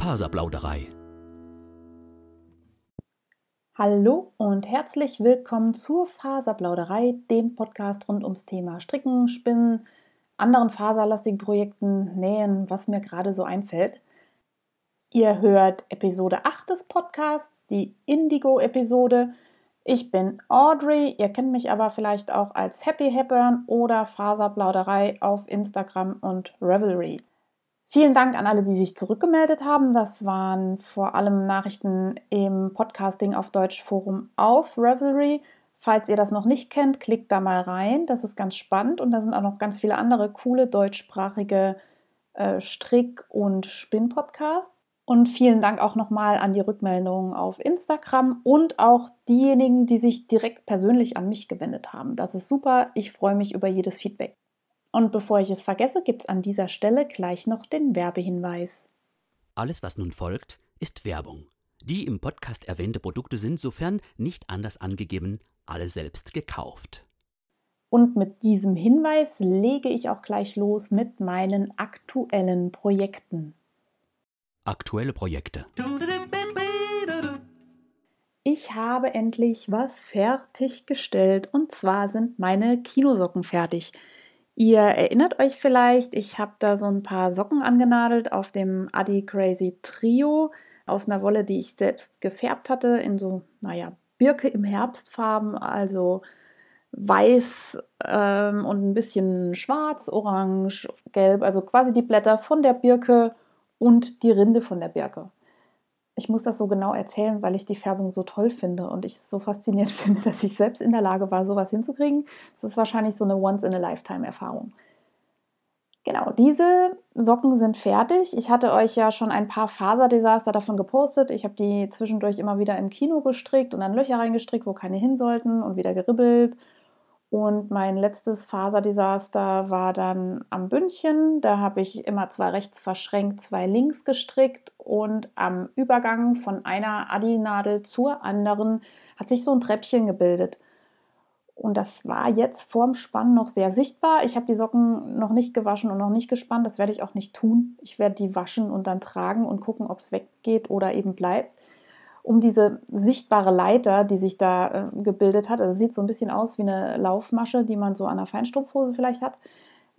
Faserplauderei. Hallo und herzlich willkommen zur Faserplauderei, dem Podcast rund ums Thema Stricken, Spinnen, anderen faserlastigen Projekten, Nähen, was mir gerade so einfällt. Ihr hört Episode 8 des Podcasts, die Indigo-Episode. Ich bin Audrey, ihr kennt mich aber vielleicht auch als Happy Hepburn oder Faserplauderei auf Instagram und Revelry. Vielen Dank an alle, die sich zurückgemeldet haben. Das waren vor allem Nachrichten im Podcasting auf Deutsch Forum auf Revelry. Falls ihr das noch nicht kennt, klickt da mal rein. Das ist ganz spannend und da sind auch noch ganz viele andere coole deutschsprachige äh, Strick- und Spinn-Podcasts. Und vielen Dank auch nochmal an die Rückmeldungen auf Instagram und auch diejenigen, die sich direkt persönlich an mich gewendet haben. Das ist super. Ich freue mich über jedes Feedback. Und bevor ich es vergesse, gibt es an dieser Stelle gleich noch den Werbehinweis. Alles, was nun folgt, ist Werbung. Die im Podcast erwähnte Produkte sind, sofern nicht anders angegeben, alle selbst gekauft. Und mit diesem Hinweis lege ich auch gleich los mit meinen aktuellen Projekten. Aktuelle Projekte. Ich habe endlich was fertiggestellt und zwar sind meine Kinosocken fertig. Ihr erinnert euch vielleicht, ich habe da so ein paar Socken angenadelt auf dem Adi Crazy Trio aus einer Wolle, die ich selbst gefärbt hatte, in so, naja, Birke im Herbstfarben, also weiß ähm, und ein bisschen schwarz, orange, gelb, also quasi die Blätter von der Birke und die Rinde von der Birke. Ich muss das so genau erzählen, weil ich die Färbung so toll finde und ich es so faszinierend finde, dass ich selbst in der Lage war, sowas hinzukriegen. Das ist wahrscheinlich so eine Once-in-a-Lifetime-Erfahrung. Genau, diese Socken sind fertig. Ich hatte euch ja schon ein paar Faserdesaster davon gepostet. Ich habe die zwischendurch immer wieder im Kino gestrickt und dann Löcher reingestrickt, wo keine hin sollten und wieder geribbelt und mein letztes Faserdesaster war dann am Bündchen. Da habe ich immer zwei rechts verschränkt, zwei links gestrickt und am Übergang von einer Adi-Nadel zur anderen hat sich so ein Treppchen gebildet. Und das war jetzt vorm Spannen noch sehr sichtbar. Ich habe die Socken noch nicht gewaschen und noch nicht gespannt. Das werde ich auch nicht tun. Ich werde die waschen und dann tragen und gucken, ob es weggeht oder eben bleibt um diese sichtbare Leiter, die sich da äh, gebildet hat, also sieht so ein bisschen aus wie eine Laufmasche, die man so an einer Feinstrumpfhose vielleicht hat,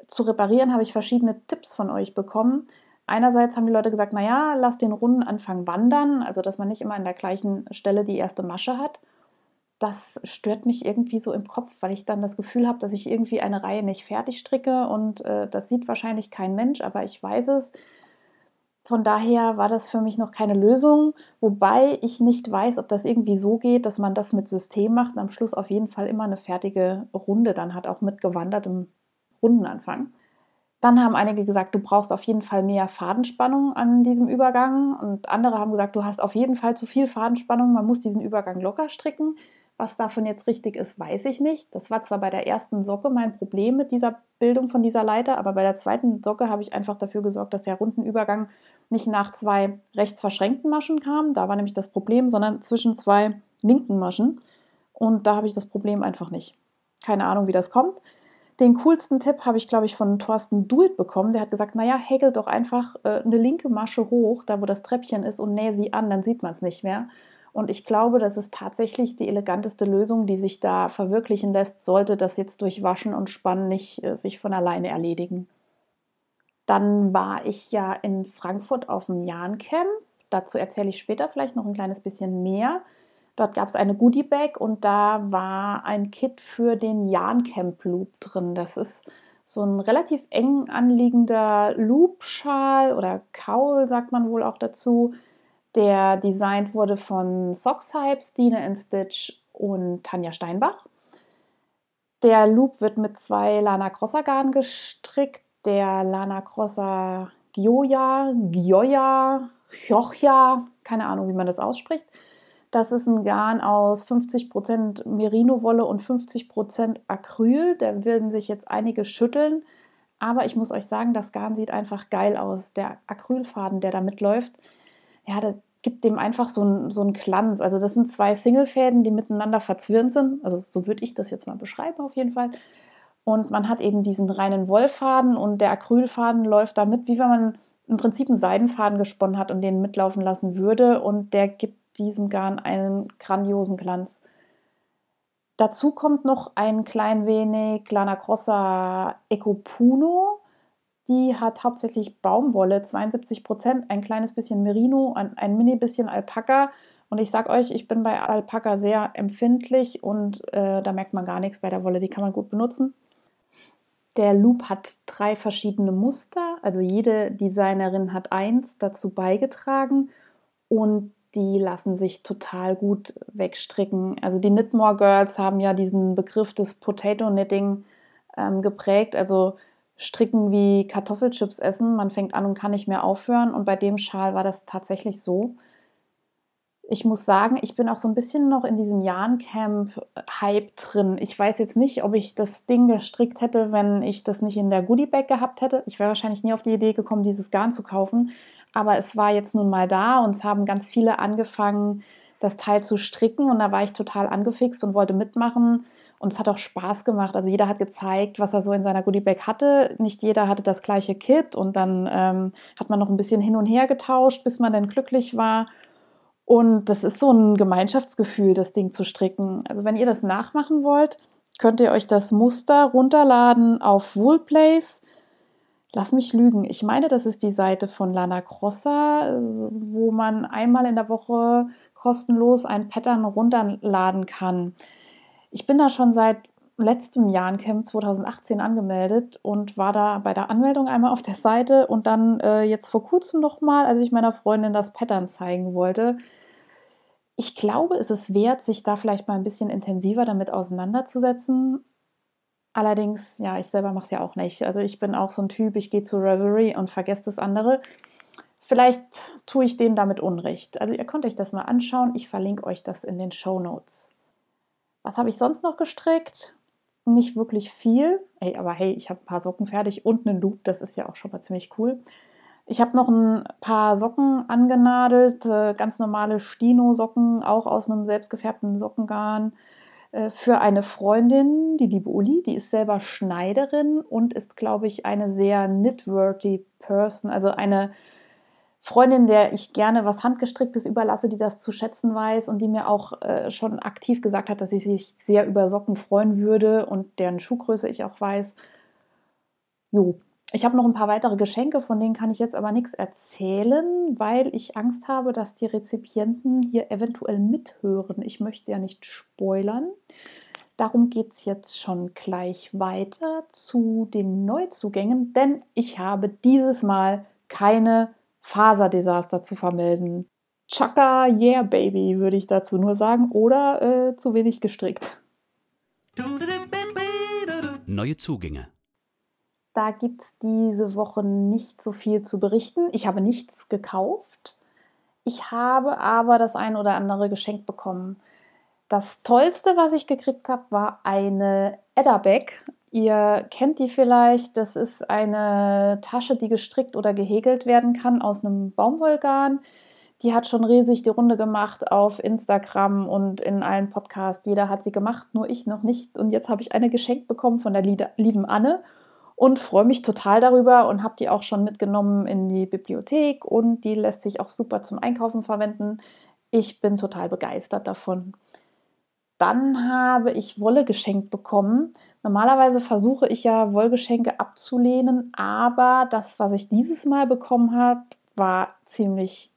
zu reparieren, habe ich verschiedene Tipps von euch bekommen. Einerseits haben die Leute gesagt, naja, lass den runden Anfang wandern, also dass man nicht immer an der gleichen Stelle die erste Masche hat. Das stört mich irgendwie so im Kopf, weil ich dann das Gefühl habe, dass ich irgendwie eine Reihe nicht fertig stricke und äh, das sieht wahrscheinlich kein Mensch, aber ich weiß es von daher war das für mich noch keine Lösung, wobei ich nicht weiß, ob das irgendwie so geht, dass man das mit System macht und am Schluss auf jeden Fall immer eine fertige Runde dann hat, auch mit gewandertem Rundenanfang. Dann haben einige gesagt, du brauchst auf jeden Fall mehr Fadenspannung an diesem Übergang und andere haben gesagt, du hast auf jeden Fall zu viel Fadenspannung, man muss diesen Übergang locker stricken. Was davon jetzt richtig ist, weiß ich nicht. Das war zwar bei der ersten Socke mein Problem mit dieser Bildung von dieser Leiter, aber bei der zweiten Socke habe ich einfach dafür gesorgt, dass der Rundenübergang nicht nach zwei rechts verschränkten Maschen kam. Da war nämlich das Problem, sondern zwischen zwei linken Maschen. Und da habe ich das Problem einfach nicht. Keine Ahnung, wie das kommt. Den coolsten Tipp habe ich, glaube ich, von Thorsten Dult bekommen. Der hat gesagt, naja, häkelt doch einfach äh, eine linke Masche hoch, da wo das Treppchen ist, und nähe sie an, dann sieht man es nicht mehr. Und ich glaube, das ist tatsächlich die eleganteste Lösung, die sich da verwirklichen lässt, sollte das jetzt durch Waschen und Spannen nicht äh, sich von alleine erledigen. Dann war ich ja in Frankfurt auf dem Jahn-Camp. Dazu erzähle ich später vielleicht noch ein kleines bisschen mehr. Dort gab es eine Goodie Bag und da war ein Kit für den Jahn-Camp Loop drin. Das ist so ein relativ eng anliegender Loop-Schal oder Kaul, sagt man wohl auch dazu, der designt wurde von Sockshype, Stine Stitch und Tanja Steinbach. Der Loop wird mit zwei Lana Crosser Garn gestrickt. Der Lana Crosser Gioja, Gioja, Chiocha, keine Ahnung, wie man das ausspricht. Das ist ein Garn aus 50% Merino-Wolle und 50% Acryl. Da werden sich jetzt einige schütteln. Aber ich muss euch sagen, das Garn sieht einfach geil aus. Der Acrylfaden, der da mitläuft, ja, das gibt dem einfach so einen so Glanz. Also das sind zwei Singlefäden, die miteinander verzwirnt sind. Also so würde ich das jetzt mal beschreiben auf jeden Fall. Und man hat eben diesen reinen Wollfaden und der Acrylfaden läuft damit, wie wenn man im Prinzip einen Seidenfaden gesponnen hat und den mitlaufen lassen würde. Und der gibt diesem Garn einen grandiosen Glanz. Dazu kommt noch ein klein wenig Lana Crossa Ecopuno. Die hat hauptsächlich Baumwolle, 72 Prozent, ein kleines bisschen Merino, ein, ein mini bisschen Alpaka. Und ich sag euch, ich bin bei Alpaka sehr empfindlich und äh, da merkt man gar nichts bei der Wolle. Die kann man gut benutzen. Der Loop hat drei verschiedene Muster, also jede Designerin hat eins dazu beigetragen und die lassen sich total gut wegstricken. Also die Knitmore Girls haben ja diesen Begriff des Potato Knitting ähm, geprägt, also stricken wie Kartoffelchips essen. Man fängt an und kann nicht mehr aufhören und bei dem Schal war das tatsächlich so ich muss sagen, ich bin auch so ein bisschen noch in diesem Jahn-Camp-Hype drin. Ich weiß jetzt nicht, ob ich das Ding gestrickt hätte, wenn ich das nicht in der Goodie-Bag gehabt hätte. Ich wäre wahrscheinlich nie auf die Idee gekommen, dieses Garn zu kaufen. Aber es war jetzt nun mal da und es haben ganz viele angefangen, das Teil zu stricken. Und da war ich total angefixt und wollte mitmachen. Und es hat auch Spaß gemacht. Also jeder hat gezeigt, was er so in seiner Goodie-Bag hatte. Nicht jeder hatte das gleiche Kit. Und dann ähm, hat man noch ein bisschen hin und her getauscht, bis man dann glücklich war. Und das ist so ein Gemeinschaftsgefühl, das Ding zu stricken. Also wenn ihr das nachmachen wollt, könnt ihr euch das Muster runterladen auf Woolplace. Lass mich lügen. Ich meine, das ist die Seite von Lana Crossa, wo man einmal in der Woche kostenlos ein Pattern runterladen kann. Ich bin da schon seit letztem Jahr in Camp 2018 angemeldet und war da bei der Anmeldung einmal auf der Seite und dann äh, jetzt vor kurzem nochmal, als ich meiner Freundin das Pattern zeigen wollte, ich glaube, es ist wert, sich da vielleicht mal ein bisschen intensiver damit auseinanderzusetzen. Allerdings, ja, ich selber mache es ja auch nicht. Also ich bin auch so ein Typ, ich gehe zu Reverie und vergesse das andere. Vielleicht tue ich denen damit Unrecht. Also ihr könnt euch das mal anschauen. Ich verlinke euch das in den Show Notes. Was habe ich sonst noch gestrickt? Nicht wirklich viel. Hey, aber hey, ich habe ein paar Socken fertig und einen Loop. Das ist ja auch schon mal ziemlich cool. Ich habe noch ein paar Socken angenadelt, äh, ganz normale Stino-Socken, auch aus einem selbstgefärbten Sockengarn äh, für eine Freundin, die liebe Uli, die ist selber Schneiderin und ist, glaube ich, eine sehr knitworthy Person, also eine Freundin, der ich gerne was Handgestricktes überlasse, die das zu schätzen weiß und die mir auch äh, schon aktiv gesagt hat, dass sie sich sehr über Socken freuen würde und deren Schuhgröße ich auch weiß. Jo, ich habe noch ein paar weitere Geschenke, von denen kann ich jetzt aber nichts erzählen, weil ich Angst habe, dass die Rezipienten hier eventuell mithören. Ich möchte ja nicht spoilern. Darum geht es jetzt schon gleich weiter zu den Neuzugängen, denn ich habe dieses Mal keine Faserdesaster zu vermelden. Chaka, yeah, baby, würde ich dazu nur sagen, oder äh, zu wenig gestrickt. Neue Zugänge. Da gibt es diese Woche nicht so viel zu berichten. Ich habe nichts gekauft. Ich habe aber das ein oder andere geschenkt bekommen. Das Tollste, was ich gekriegt habe, war eine Eddabeck. Ihr kennt die vielleicht. Das ist eine Tasche, die gestrickt oder gehäkelt werden kann aus einem Baumwollgarn. Die hat schon riesig die Runde gemacht auf Instagram und in allen Podcasts. Jeder hat sie gemacht, nur ich noch nicht. Und jetzt habe ich eine geschenkt bekommen von der lieben Anne und freue mich total darüber und habe die auch schon mitgenommen in die Bibliothek und die lässt sich auch super zum Einkaufen verwenden. Ich bin total begeistert davon. Dann habe ich Wolle geschenkt bekommen. Normalerweise versuche ich ja Wollgeschenke abzulehnen, aber das, was ich dieses Mal bekommen habe, war ziemlich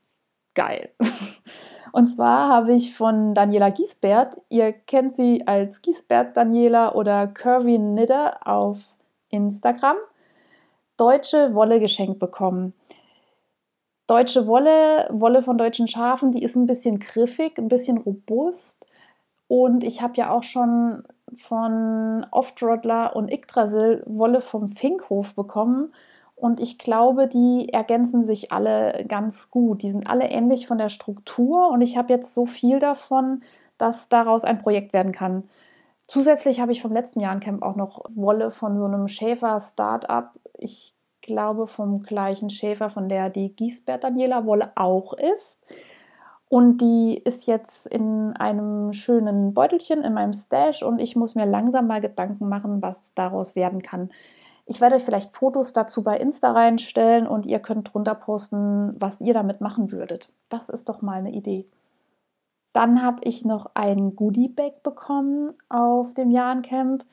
geil. Und zwar habe ich von Daniela Giesbert, ihr kennt sie als Giesbert Daniela oder Curvy Knitter auf Instagram deutsche Wolle geschenkt bekommen. Deutsche Wolle, Wolle von deutschen Schafen, die ist ein bisschen griffig, ein bisschen robust. Und ich habe ja auch schon von Oftrodler und Yggdrasil Wolle vom Finkhof bekommen. Und ich glaube, die ergänzen sich alle ganz gut. Die sind alle ähnlich von der Struktur. Und ich habe jetzt so viel davon, dass daraus ein Projekt werden kann. Zusätzlich habe ich vom letzten Jahr in Camp auch noch Wolle von so einem Schäfer-Startup. Ich glaube vom gleichen Schäfer, von der die Giesbert Daniela Wolle auch ist. Und die ist jetzt in einem schönen Beutelchen in meinem Stash und ich muss mir langsam mal Gedanken machen, was daraus werden kann. Ich werde euch vielleicht Fotos dazu bei Insta reinstellen und ihr könnt drunter posten, was ihr damit machen würdet. Das ist doch mal eine Idee. Dann habe ich noch ein Goodie-Bag bekommen auf dem Jahrencamp.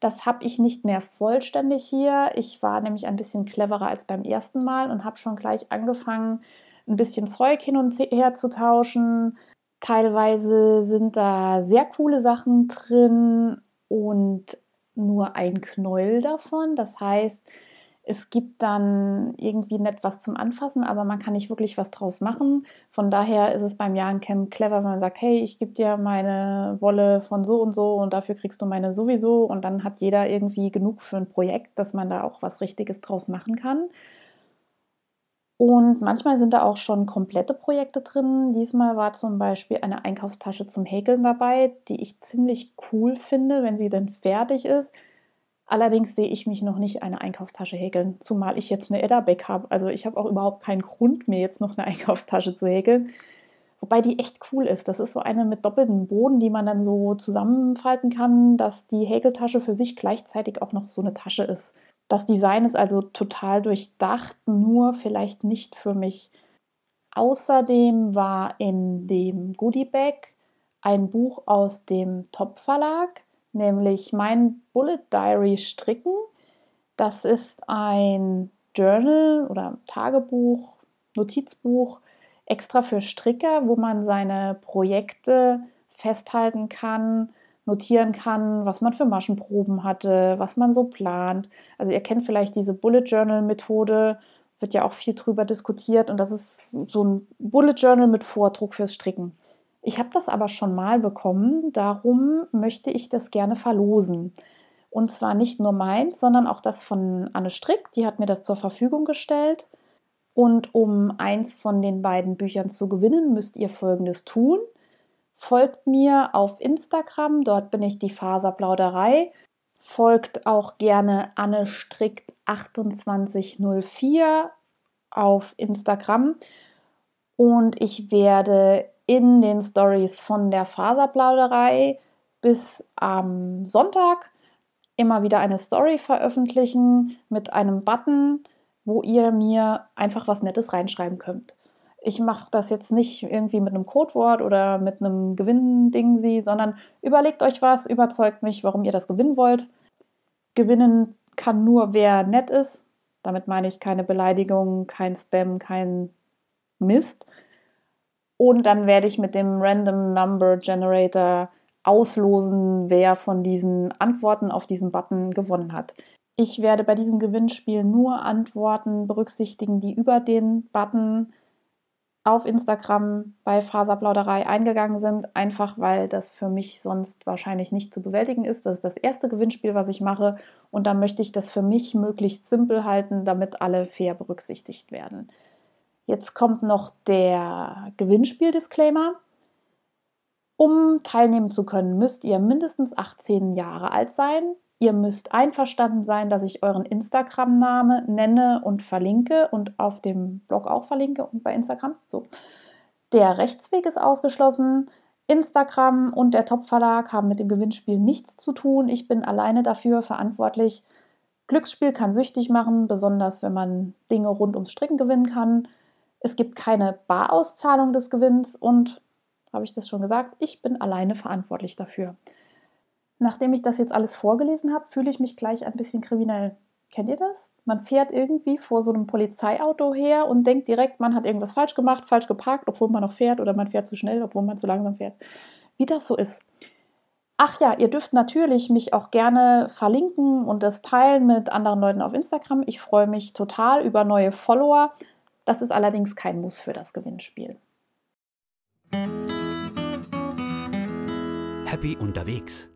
Das habe ich nicht mehr vollständig hier. Ich war nämlich ein bisschen cleverer als beim ersten Mal und habe schon gleich angefangen, ein bisschen Zeug hin und her zu tauschen. Teilweise sind da sehr coole Sachen drin und nur ein Knäuel davon. Das heißt, es gibt dann irgendwie nicht was zum Anfassen, aber man kann nicht wirklich was draus machen. Von daher ist es beim Jahrencamp clever, wenn man sagt, hey, ich gebe dir meine Wolle von so und so und dafür kriegst du meine sowieso. Und dann hat jeder irgendwie genug für ein Projekt, dass man da auch was Richtiges draus machen kann. Und manchmal sind da auch schon komplette Projekte drin. Diesmal war zum Beispiel eine Einkaufstasche zum Häkeln dabei, die ich ziemlich cool finde, wenn sie denn fertig ist. Allerdings sehe ich mich noch nicht eine Einkaufstasche häkeln, zumal ich jetzt eine Edda-Back habe. Also ich habe auch überhaupt keinen Grund, mir jetzt noch eine Einkaufstasche zu häkeln. Wobei die echt cool ist. Das ist so eine mit doppeltem Boden, die man dann so zusammenfalten kann, dass die Häkeltasche für sich gleichzeitig auch noch so eine Tasche ist. Das Design ist also total durchdacht, nur vielleicht nicht für mich. Außerdem war in dem Goodie Bag ein Buch aus dem Top Verlag, nämlich mein Bullet Diary Stricken. Das ist ein Journal oder Tagebuch, Notizbuch extra für Stricker, wo man seine Projekte festhalten kann, notieren kann, was man für Maschenproben hatte, was man so plant. Also ihr kennt vielleicht diese Bullet Journal Methode, wird ja auch viel drüber diskutiert und das ist so ein Bullet Journal mit Vordruck fürs Stricken. Ich habe das aber schon mal bekommen, darum möchte ich das gerne verlosen. Und zwar nicht nur meins, sondern auch das von Anne Strick, die hat mir das zur Verfügung gestellt. Und um eins von den beiden Büchern zu gewinnen, müsst ihr Folgendes tun. Folgt mir auf Instagram, dort bin ich die Faserplauderei. Folgt auch gerne Anne Strickt 2804 auf Instagram. Und ich werde in den Stories von der Faserplauderei bis am Sonntag immer wieder eine Story veröffentlichen mit einem Button, wo ihr mir einfach was Nettes reinschreiben könnt ich mache das jetzt nicht irgendwie mit einem Codewort oder mit einem Gewinn-Ding sie, sondern überlegt euch was, überzeugt mich, warum ihr das gewinnen wollt. Gewinnen kann nur wer nett ist. Damit meine ich keine Beleidigung, kein Spam, kein Mist. Und dann werde ich mit dem Random Number Generator auslosen, wer von diesen Antworten auf diesen Button gewonnen hat. Ich werde bei diesem Gewinnspiel nur Antworten berücksichtigen, die über den Button auf Instagram bei Faserplauderei eingegangen sind, einfach weil das für mich sonst wahrscheinlich nicht zu bewältigen ist. Das ist das erste Gewinnspiel, was ich mache und da möchte ich das für mich möglichst simpel halten, damit alle fair berücksichtigt werden. Jetzt kommt noch der Gewinnspiel-Disclaimer. Um teilnehmen zu können, müsst ihr mindestens 18 Jahre alt sein, Ihr müsst einverstanden sein, dass ich euren Instagram-Name nenne und verlinke und auf dem Blog auch verlinke und bei Instagram. So. Der Rechtsweg ist ausgeschlossen. Instagram und der Top-Verlag haben mit dem Gewinnspiel nichts zu tun. Ich bin alleine dafür verantwortlich. Glücksspiel kann süchtig machen, besonders wenn man Dinge rund ums Stricken gewinnen kann. Es gibt keine Barauszahlung des Gewinns und, habe ich das schon gesagt, ich bin alleine verantwortlich dafür nachdem ich das jetzt alles vorgelesen habe, fühle ich mich gleich ein bisschen kriminell. Kennt ihr das? Man fährt irgendwie vor so einem Polizeiauto her und denkt direkt, man hat irgendwas falsch gemacht, falsch geparkt, obwohl man noch fährt, oder man fährt zu schnell, obwohl man zu langsam fährt. Wie das so ist. Ach ja, ihr dürft natürlich mich auch gerne verlinken und das teilen mit anderen Leuten auf Instagram. Ich freue mich total über neue Follower. Das ist allerdings kein Muss für das Gewinnspiel. Happy unterwegs.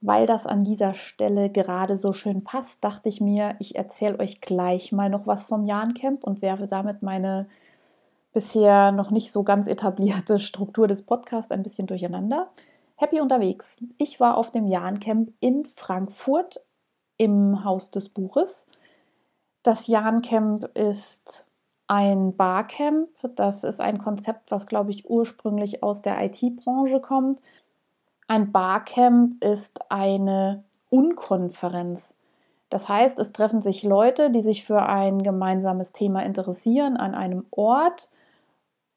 Weil das an dieser Stelle gerade so schön passt, dachte ich mir, ich erzähle euch gleich mal noch was vom Jahrencamp und werfe damit meine bisher noch nicht so ganz etablierte Struktur des Podcasts ein bisschen durcheinander. Happy unterwegs. Ich war auf dem Jahrencamp in Frankfurt im Haus des Buches. Das Jahrencamp ist ein Barcamp. Das ist ein Konzept, was, glaube ich, ursprünglich aus der IT-Branche kommt ein Barcamp ist eine Unkonferenz. Das heißt, es treffen sich Leute, die sich für ein gemeinsames Thema interessieren, an einem Ort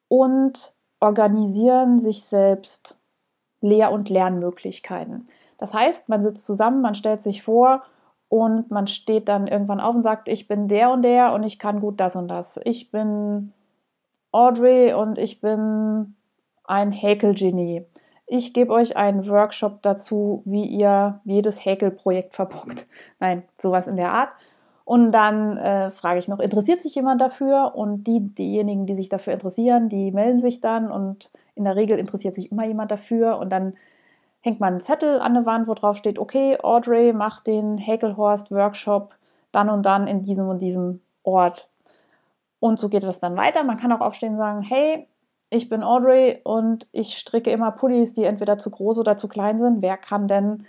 und organisieren sich selbst Lehr- und Lernmöglichkeiten. Das heißt, man sitzt zusammen, man stellt sich vor und man steht dann irgendwann auf und sagt, ich bin der und der und ich kann gut das und das. Ich bin Audrey und ich bin ein Häkelgenie. Ich gebe euch einen Workshop dazu, wie ihr jedes Häkelprojekt verbockt. Nein, sowas in der Art. Und dann äh, frage ich noch, interessiert sich jemand dafür? Und die, diejenigen, die sich dafür interessieren, die melden sich dann. Und in der Regel interessiert sich immer jemand dafür. Und dann hängt man einen Zettel an der Wand, wo drauf steht, okay, Audrey macht den Häkelhorst-Workshop dann und dann in diesem und diesem Ort. Und so geht es dann weiter. Man kann auch aufstehen und sagen, hey, ich bin Audrey und ich stricke immer Pullis, die entweder zu groß oder zu klein sind. Wer kann denn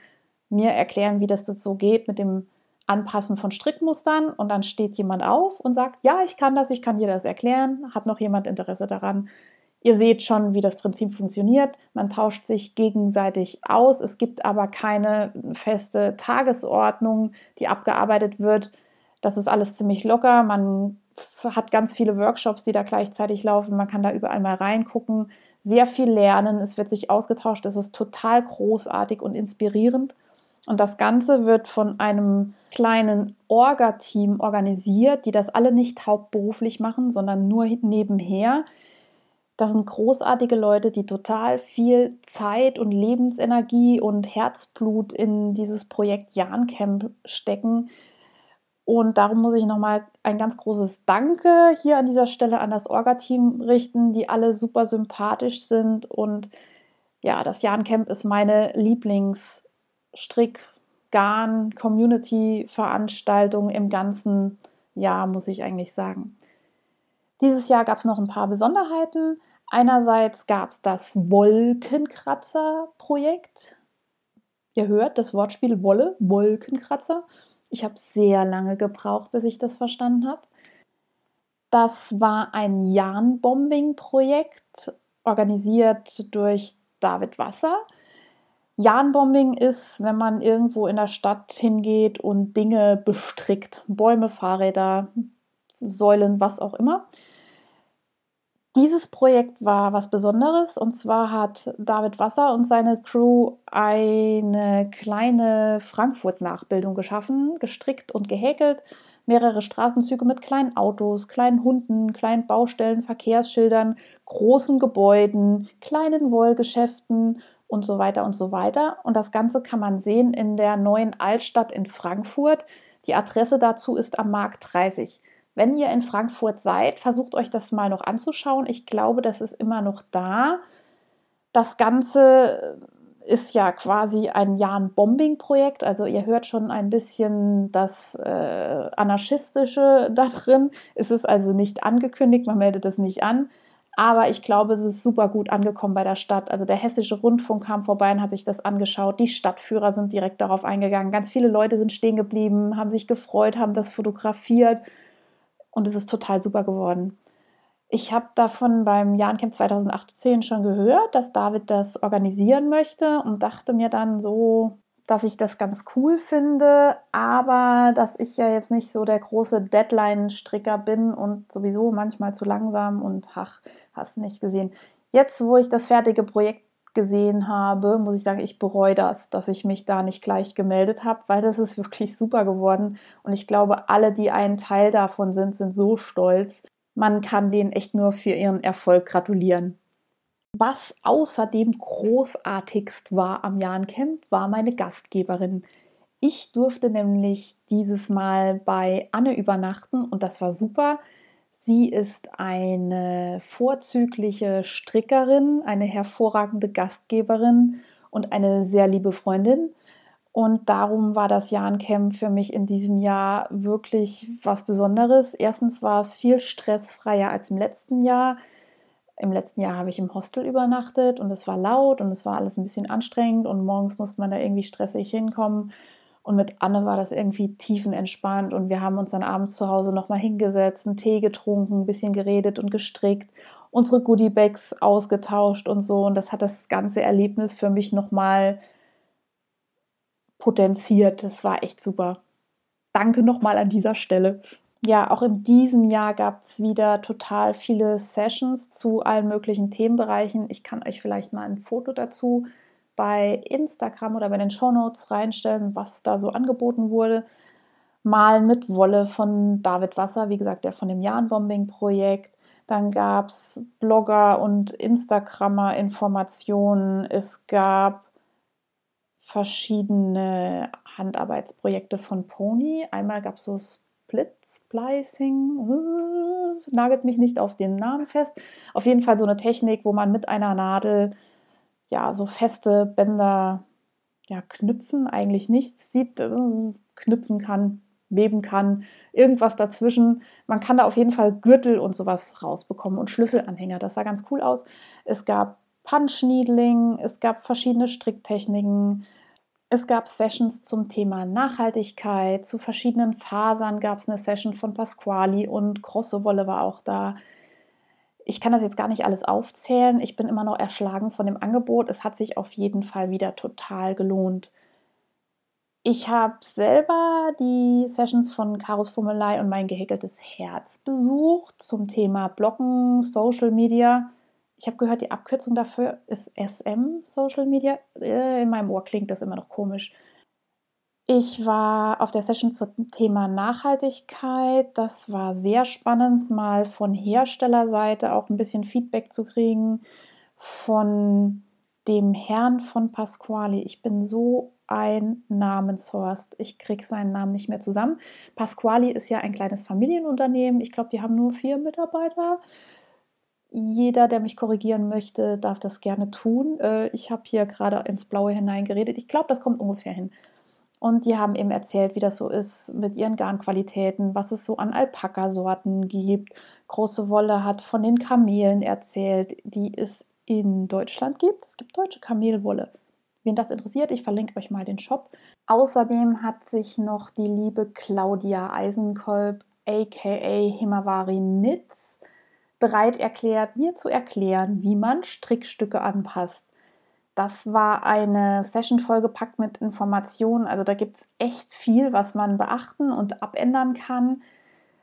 mir erklären, wie das so geht mit dem Anpassen von Strickmustern? Und dann steht jemand auf und sagt, ja, ich kann das, ich kann dir das erklären. Hat noch jemand Interesse daran? Ihr seht schon, wie das Prinzip funktioniert. Man tauscht sich gegenseitig aus. Es gibt aber keine feste Tagesordnung, die abgearbeitet wird. Das ist alles ziemlich locker. Man hat ganz viele Workshops, die da gleichzeitig laufen. Man kann da überall mal reingucken, sehr viel lernen. Es wird sich ausgetauscht. Es ist total großartig und inspirierend. Und das Ganze wird von einem kleinen Orga-Team organisiert, die das alle nicht hauptberuflich machen, sondern nur nebenher. Das sind großartige Leute, die total viel Zeit und Lebensenergie und Herzblut in dieses Projekt Jahn-Camp stecken und darum muss ich nochmal ein ganz großes Danke hier an dieser Stelle an das Orga-Team richten, die alle super sympathisch sind. Und ja, das Jahn-Camp ist meine Lieblings-Strick-Garn-Community-Veranstaltung im ganzen Jahr, muss ich eigentlich sagen. Dieses Jahr gab es noch ein paar Besonderheiten. Einerseits gab es das Wolkenkratzer-Projekt. Ihr hört das Wortspiel Wolle, Wolkenkratzer. Ich habe sehr lange gebraucht, bis ich das verstanden habe. Das war ein Jahn-Bombing-Projekt, organisiert durch David Wasser. Jahn-Bombing ist, wenn man irgendwo in der Stadt hingeht und Dinge bestrickt. Bäume, Fahrräder, Säulen, was auch immer. Dieses Projekt war was Besonderes und zwar hat David Wasser und seine Crew eine kleine Frankfurt-Nachbildung geschaffen, gestrickt und gehäkelt, mehrere Straßenzüge mit kleinen Autos, kleinen Hunden, kleinen Baustellen, Verkehrsschildern, großen Gebäuden, kleinen Wollgeschäften und so weiter und so weiter. Und das Ganze kann man sehen in der neuen Altstadt in Frankfurt. Die Adresse dazu ist am Markt 30. Wenn ihr in Frankfurt seid, versucht euch das mal noch anzuschauen. Ich glaube, das ist immer noch da. Das Ganze ist ja quasi ein Jan-Bombing-Projekt. Also ihr hört schon ein bisschen das äh, Anarchistische da drin. Es ist also nicht angekündigt, man meldet es nicht an. Aber ich glaube, es ist super gut angekommen bei der Stadt. Also der Hessische Rundfunk kam vorbei und hat sich das angeschaut. Die Stadtführer sind direkt darauf eingegangen. Ganz viele Leute sind stehen geblieben, haben sich gefreut, haben das fotografiert und es ist total super geworden. Ich habe davon beim Jahrencamp 2018 schon gehört, dass David das organisieren möchte und dachte mir dann so, dass ich das ganz cool finde, aber dass ich ja jetzt nicht so der große Deadline-Stricker bin und sowieso manchmal zu langsam und ach, hast nicht gesehen. Jetzt, wo ich das fertige Projekt gesehen habe, muss ich sagen, ich bereue das, dass ich mich da nicht gleich gemeldet habe, weil das ist wirklich super geworden. Und ich glaube, alle, die ein Teil davon sind, sind so stolz. Man kann denen echt nur für ihren Erfolg gratulieren. Was außerdem großartigst war am Jahrencamp, war meine Gastgeberin. Ich durfte nämlich dieses Mal bei Anne übernachten und das war super. Sie ist eine vorzügliche Strickerin, eine hervorragende Gastgeberin und eine sehr liebe Freundin. Und darum war das Jahrencamp für mich in diesem Jahr wirklich was Besonderes. Erstens war es viel stressfreier als im letzten Jahr. Im letzten Jahr habe ich im Hostel übernachtet und es war laut und es war alles ein bisschen anstrengend und morgens musste man da irgendwie stressig hinkommen. Und mit Anne war das irgendwie tiefenentspannt und wir haben uns dann abends zu Hause nochmal hingesetzt, einen Tee getrunken, ein bisschen geredet und gestrickt, unsere Goodiebags ausgetauscht und so. Und das hat das ganze Erlebnis für mich nochmal potenziert. Das war echt super. danke nochmal an dieser Stelle. Ja, auch in diesem Jahr gab es wieder total viele Sessions zu allen möglichen Themenbereichen. Ich kann euch vielleicht mal ein Foto dazu bei Instagram oder bei den Shownotes reinstellen, was da so angeboten wurde. Malen mit Wolle von David Wasser, wie gesagt, der von dem Jahn-Bombing-Projekt. Dann gab es Blogger und Instagrammer Informationen. Es gab verschiedene Handarbeitsprojekte von Pony. Einmal gab es so Split Splicing, nagelt mich nicht auf den Namen fest. Auf jeden Fall so eine Technik, wo man mit einer Nadel ja so feste Bänder ja knüpfen, eigentlich nichts sieht, äh, knüpfen kann, weben kann, irgendwas dazwischen. Man kann da auf jeden Fall Gürtel und sowas rausbekommen und Schlüsselanhänger. Das sah ganz cool aus. Es gab Punch Needling, es gab verschiedene Stricktechniken, es gab Sessions zum Thema Nachhaltigkeit, zu verschiedenen Fasern gab es eine Session von Pasquali und Grosse Wolle war auch da. Ich kann das jetzt gar nicht alles aufzählen. Ich bin immer noch erschlagen von dem Angebot. Es hat sich auf jeden Fall wieder total gelohnt. Ich habe selber die Sessions von Karos Fummelei und mein gehäkeltes Herz besucht zum Thema Bloggen, Social Media. Ich habe gehört, die Abkürzung dafür ist SM Social Media. Äh, in meinem Ohr klingt das immer noch komisch. Ich war auf der Session zum Thema Nachhaltigkeit. Das war sehr spannend, mal von Herstellerseite auch ein bisschen Feedback zu kriegen von dem Herrn von Pasquali. Ich bin so ein Namenshorst. Ich kriege seinen Namen nicht mehr zusammen. Pasquali ist ja ein kleines Familienunternehmen. Ich glaube, die haben nur vier Mitarbeiter. Jeder, der mich korrigieren möchte, darf das gerne tun. Äh, ich habe hier gerade ins Blaue hineingeredet. Ich glaube, das kommt ungefähr hin. Und die haben eben erzählt, wie das so ist mit ihren Garnqualitäten, was es so an Alpaka-Sorten gibt. Große Wolle hat von den Kamelen erzählt, die es in Deutschland gibt. Es gibt deutsche Kamelwolle. Wen das interessiert, ich verlinke euch mal den Shop. Außerdem hat sich noch die liebe Claudia Eisenkolb, aka Himavari Nitz, bereit erklärt, mir zu erklären, wie man Strickstücke anpasst. Das war eine Session vollgepackt mit Informationen. Also da gibt es echt viel, was man beachten und abändern kann.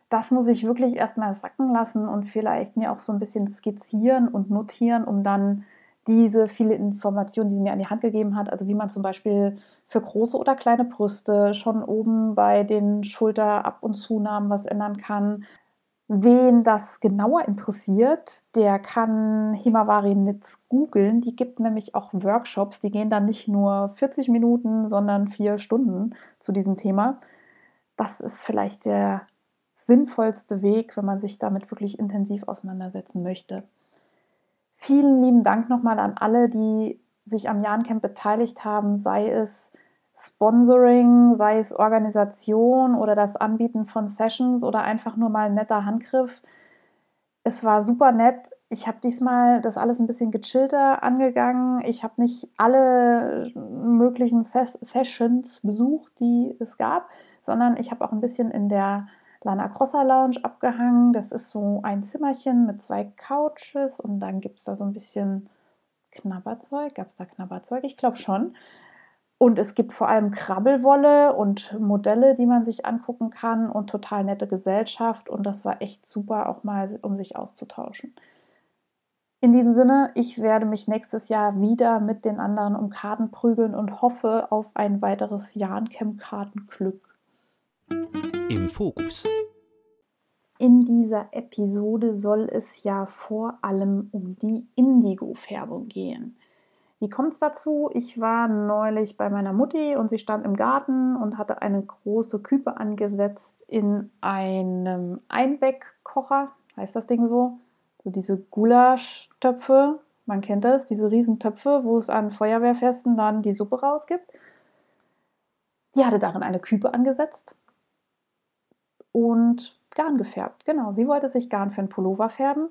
Das muss ich wirklich erstmal sacken lassen und vielleicht mir auch so ein bisschen skizzieren und notieren, um dann diese viele Informationen, die sie mir an die Hand gegeben hat, also wie man zum Beispiel für große oder kleine Brüste schon oben bei den Schulterab- und Zunahmen was ändern kann. Wen das genauer interessiert, der kann Himawari Nitz googeln. Die gibt nämlich auch Workshops, die gehen dann nicht nur 40 Minuten, sondern vier Stunden zu diesem Thema. Das ist vielleicht der sinnvollste Weg, wenn man sich damit wirklich intensiv auseinandersetzen möchte. Vielen lieben Dank nochmal an alle, die sich am Jahrencamp beteiligt haben, sei es Sponsoring, sei es Organisation oder das Anbieten von Sessions oder einfach nur mal ein netter Handgriff. Es war super nett. Ich habe diesmal das alles ein bisschen gechillter angegangen. Ich habe nicht alle möglichen Ses Sessions besucht, die es gab, sondern ich habe auch ein bisschen in der Lana Crosser Lounge abgehangen. Das ist so ein Zimmerchen mit zwei Couches und dann gibt es da so ein bisschen Knabberzeug. Gab es da Knabberzeug? Ich glaube schon. Und es gibt vor allem Krabbelwolle und Modelle, die man sich angucken kann und total nette Gesellschaft. Und das war echt super, auch mal um sich auszutauschen. In diesem Sinne, ich werde mich nächstes Jahr wieder mit den anderen um Karten prügeln und hoffe auf ein weiteres Jahrencamp-Kartenglück. Im Fokus. In dieser Episode soll es ja vor allem um die Indigo-Färbung gehen. Wie kommt es dazu? Ich war neulich bei meiner Mutti und sie stand im Garten und hatte eine große Küpe angesetzt in einem Einwegkocher, heißt das Ding so? So diese Gulaschtöpfe, man kennt das, diese Riesentöpfe, wo es an Feuerwehrfesten dann die Suppe rausgibt. Die hatte darin eine Küpe angesetzt und Garn gefärbt. Genau, sie wollte sich Garn für einen Pullover färben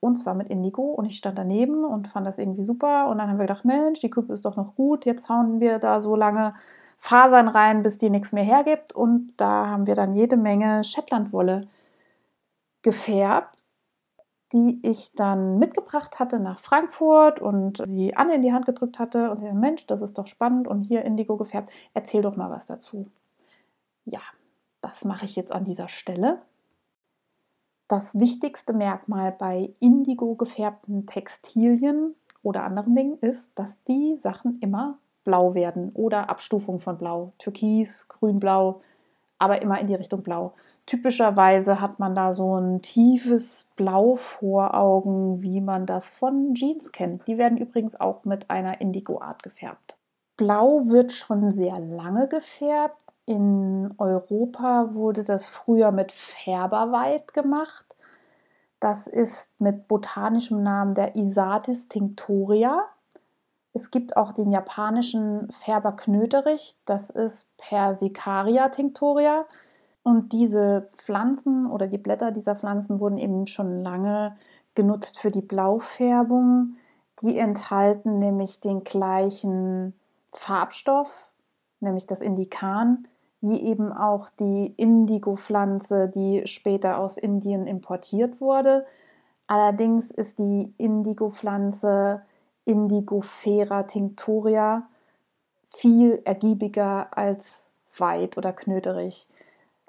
und zwar mit Indigo. Und ich stand daneben und fand das irgendwie super. Und dann haben wir gedacht, Mensch, die Küppe ist doch noch gut, jetzt hauen wir da so lange Fasern rein, bis die nichts mehr hergibt. Und da haben wir dann jede Menge Shetlandwolle gefärbt, die ich dann mitgebracht hatte nach Frankfurt und sie Anne in die Hand gedrückt hatte und sie Mensch, das ist doch spannend. Und hier Indigo gefärbt, erzähl doch mal was dazu. Ja, Das mache ich jetzt an dieser Stelle. Das wichtigste Merkmal bei indigo gefärbten Textilien oder anderen Dingen ist, dass die Sachen immer blau werden oder Abstufung von blau, türkis, grün-blau, aber immer in die Richtung blau. Typischerweise hat man da so ein tiefes Blau vor Augen, wie man das von Jeans kennt. Die werden übrigens auch mit einer Indigo-Art gefärbt. Blau wird schon sehr lange gefärbt. In Europa wurde das früher mit Färberweit gemacht. Das ist mit botanischem Namen der Isatis tinctoria. Es gibt auch den japanischen Färber Knöterich, das ist Persicaria tinctoria. Und diese Pflanzen oder die Blätter dieser Pflanzen wurden eben schon lange genutzt für die Blaufärbung. Die enthalten nämlich den gleichen Farbstoff, nämlich das Indikan, wie eben auch die Indigo-Pflanze, die später aus Indien importiert wurde. Allerdings ist die Indigo-Pflanze Indigofera tinctoria viel ergiebiger als Weit oder Knöterich.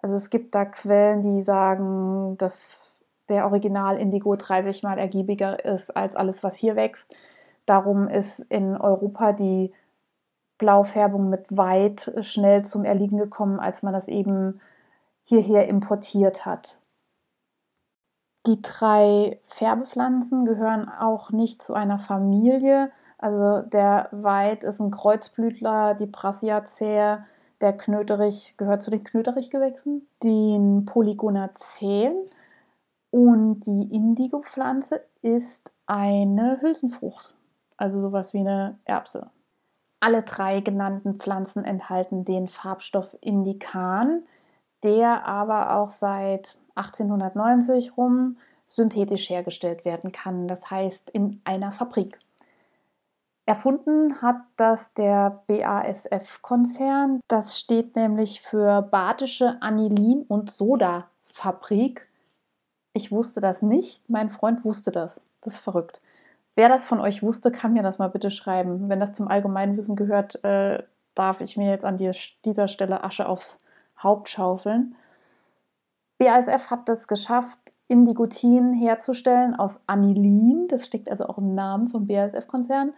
Also es gibt da Quellen, die sagen, dass der Original Indigo 30 mal ergiebiger ist als alles, was hier wächst. Darum ist in Europa die Blaufärbung mit Weit schnell zum Erliegen gekommen, als man das eben hierher importiert hat. Die drei Färbepflanzen gehören auch nicht zu einer Familie. Also der Weit ist ein Kreuzblütler, die Brassiacea, der Knöterich gehört zu den Knöterichgewächsen, den Polygonaceen und die Indigo-Pflanze ist eine Hülsenfrucht, also sowas wie eine Erbse. Alle drei genannten Pflanzen enthalten den Farbstoff Indikan, der aber auch seit 1890 rum synthetisch hergestellt werden kann, das heißt in einer Fabrik. Erfunden hat das der BASF-Konzern. Das steht nämlich für Badische Anilin- und Soda-Fabrik. Ich wusste das nicht, mein Freund wusste das. Das ist verrückt. Wer das von euch wusste, kann mir das mal bitte schreiben. Wenn das zum Allgemeinwissen gehört, äh, darf ich mir jetzt an dieser Stelle Asche aufs Haupt schaufeln. BASF hat es geschafft, Indigotin herzustellen aus Anilin. Das steckt also auch im Namen vom BASF-Konzern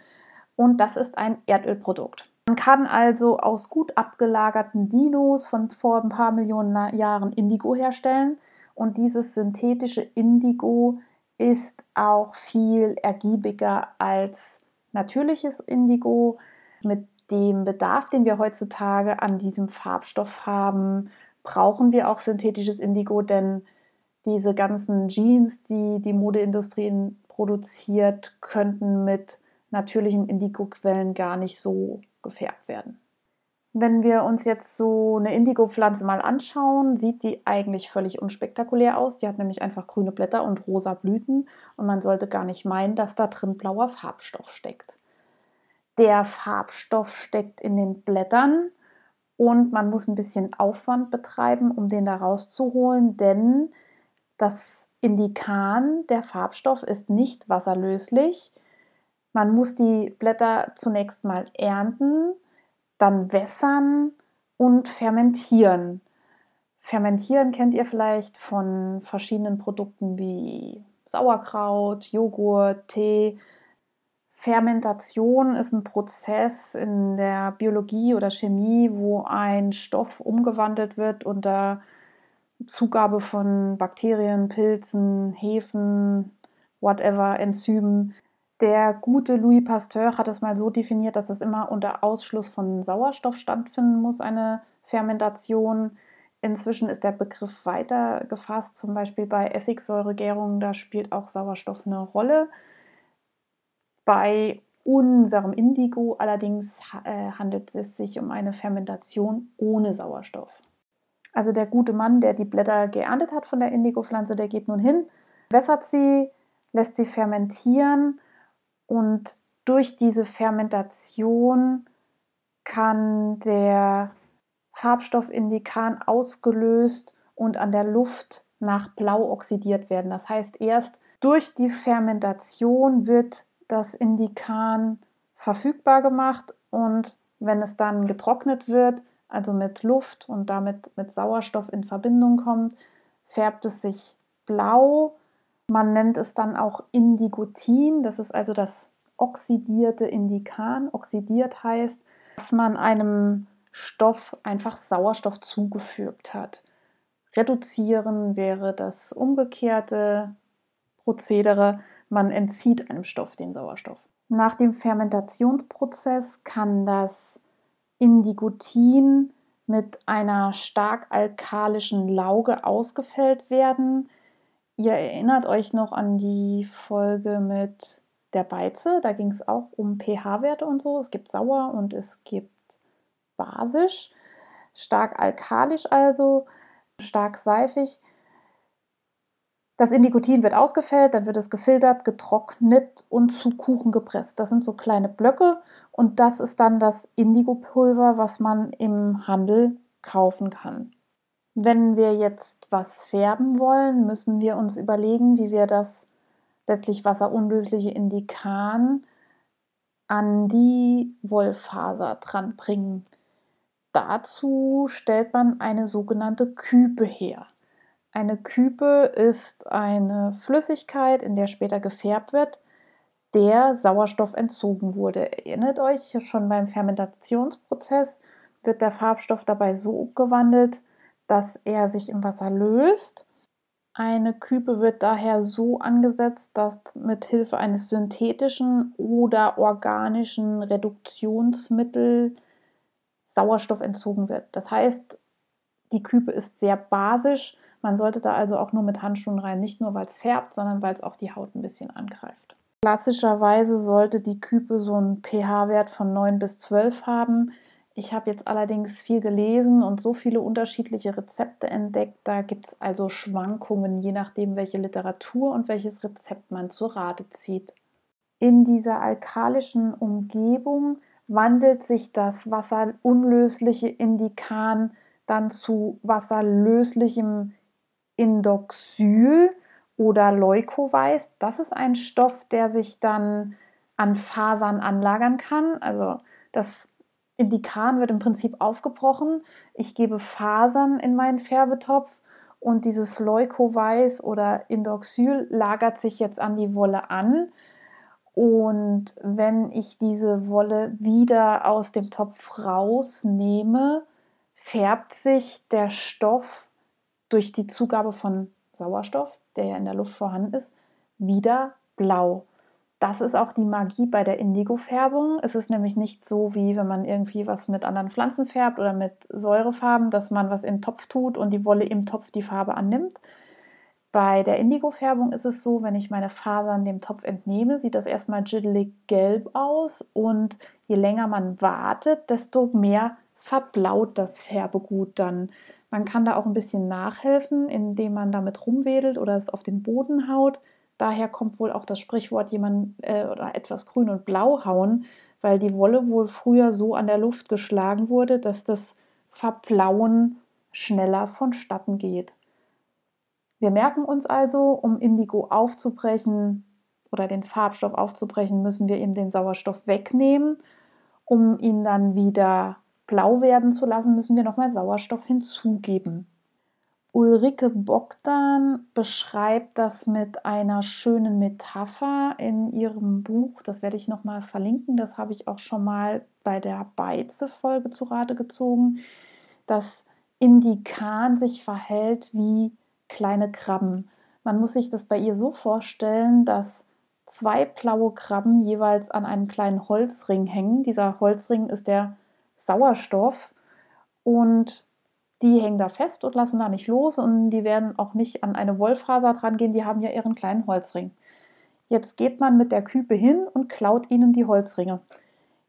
und das ist ein Erdölprodukt. Man kann also aus gut abgelagerten Dinos von vor ein paar Millionen Jahren Indigo herstellen und dieses synthetische Indigo ist auch viel ergiebiger als natürliches Indigo. Mit dem Bedarf, den wir heutzutage an diesem Farbstoff haben, brauchen wir auch synthetisches Indigo, denn diese ganzen Jeans, die die Modeindustrie produziert, könnten mit natürlichen Indigo-Quellen gar nicht so gefärbt werden. Wenn wir uns jetzt so eine Indigo-Pflanze mal anschauen, sieht die eigentlich völlig unspektakulär aus. Die hat nämlich einfach grüne Blätter und rosa Blüten und man sollte gar nicht meinen, dass da drin blauer Farbstoff steckt. Der Farbstoff steckt in den Blättern und man muss ein bisschen Aufwand betreiben, um den da rauszuholen, denn das Indikan, der Farbstoff, ist nicht wasserlöslich man muss die Blätter zunächst mal ernten, dann wässern und fermentieren. Fermentieren kennt ihr vielleicht von verschiedenen Produkten wie Sauerkraut, Joghurt, Tee. Fermentation ist ein Prozess in der Biologie oder Chemie, wo ein Stoff umgewandelt wird unter Zugabe von Bakterien, Pilzen, Hefen, whatever, Enzymen. Der gute Louis Pasteur hat es mal so definiert, dass es immer unter Ausschluss von Sauerstoff stattfinden muss, eine Fermentation. Inzwischen ist der Begriff weiter gefasst, zum Beispiel bei Essigsäuregärungen, da spielt auch Sauerstoff eine Rolle. Bei unserem Indigo allerdings äh, handelt es sich um eine Fermentation ohne Sauerstoff. Also der gute Mann, der die Blätter geerntet hat von der Indigo-Pflanze, der geht nun hin, wässert sie, lässt sie fermentieren und durch diese Fermentation kann der Farbstoff Indikan ausgelöst und an der Luft nach Blau oxidiert werden. Das heißt, erst durch die Fermentation wird das Indikan verfügbar gemacht und wenn es dann getrocknet wird, also mit Luft und damit mit Sauerstoff in Verbindung kommt, färbt es sich blau. Man nennt es dann auch Indigotin, das ist also das oxidierte Indikan. Oxidiert heißt, dass man einem Stoff einfach Sauerstoff zugefügt hat. Reduzieren wäre das umgekehrte Prozedere. Man entzieht einem Stoff den Sauerstoff. Nach dem Fermentationsprozess kann das Indigotin mit einer stark alkalischen Lauge ausgefällt werden. Ihr erinnert euch noch an die Folge mit der Beize. Da ging es auch um pH-Werte und so. Es gibt sauer und es gibt basisch, stark alkalisch also, stark seifig. Das Indikotin wird ausgefällt, dann wird es gefiltert, getrocknet und zu Kuchen gepresst. Das sind so kleine Blöcke und das ist dann das Indigopulver, was man im Handel kaufen kann. Wenn wir jetzt was färben wollen, müssen wir uns überlegen, wie wir das letztlich wasserunlösliche Indikan an die Wollfaser dran bringen. Dazu stellt man eine sogenannte Küpe her. Eine Küpe ist eine Flüssigkeit, in der später gefärbt wird, der Sauerstoff entzogen wurde. Erinnert euch, schon beim Fermentationsprozess wird der Farbstoff dabei so gewandelt, dass er sich im Wasser löst. Eine Küpe wird daher so angesetzt, dass mit Hilfe eines synthetischen oder organischen Reduktionsmittels Sauerstoff entzogen wird. Das heißt, die Küpe ist sehr basisch. Man sollte da also auch nur mit Handschuhen rein, nicht nur weil es färbt, sondern weil es auch die Haut ein bisschen angreift. Klassischerweise sollte die Küpe so einen pH-Wert von 9 bis 12 haben. Ich habe jetzt allerdings viel gelesen und so viele unterschiedliche Rezepte entdeckt. Da gibt es also Schwankungen, je nachdem, welche Literatur und welches Rezept man zu Rate zieht. In dieser alkalischen Umgebung wandelt sich das wasserunlösliche Indikan dann zu wasserlöslichem Indoxyl oder Leukoweis. Das ist ein Stoff, der sich dann an Fasern anlagern kann. Also das Indikan wird im Prinzip aufgebrochen. Ich gebe Fasern in meinen Färbetopf und dieses Leukoweis oder Indoxyl lagert sich jetzt an die Wolle an. Und wenn ich diese Wolle wieder aus dem Topf rausnehme, färbt sich der Stoff durch die Zugabe von Sauerstoff, der ja in der Luft vorhanden ist, wieder blau. Das ist auch die Magie bei der Indigo-Färbung. Es ist nämlich nicht so, wie wenn man irgendwie was mit anderen Pflanzen färbt oder mit Säurefarben, dass man was in den Topf tut und die Wolle im Topf die Farbe annimmt, bei der Indigo-Färbung ist es so, wenn ich meine Fasern dem Topf entnehme, sieht das erstmal jiddelig gelb aus und je länger man wartet, desto mehr verblaut das Färbegut dann. Man kann da auch ein bisschen nachhelfen, indem man damit rumwedelt oder es auf den Boden haut. Daher kommt wohl auch das Sprichwort jemand äh, oder etwas grün und blau hauen, weil die Wolle wohl früher so an der Luft geschlagen wurde, dass das Verblauen schneller vonstatten geht. Wir merken uns also, um Indigo aufzubrechen oder den Farbstoff aufzubrechen, müssen wir ihm den Sauerstoff wegnehmen. Um ihn dann wieder blau werden zu lassen, müssen wir nochmal Sauerstoff hinzugeben. Ulrike Bogdan beschreibt das mit einer schönen Metapher in ihrem Buch. Das werde ich nochmal verlinken. Das habe ich auch schon mal bei der Beize-Folge zu Rate gezogen, dass Indikan sich verhält wie kleine Krabben. Man muss sich das bei ihr so vorstellen, dass zwei blaue Krabben jeweils an einem kleinen Holzring hängen. Dieser Holzring ist der Sauerstoff und die hängen da fest und lassen da nicht los und die werden auch nicht an eine Wollfaser dran gehen, die haben ja ihren kleinen Holzring. Jetzt geht man mit der Küpe hin und klaut ihnen die Holzringe.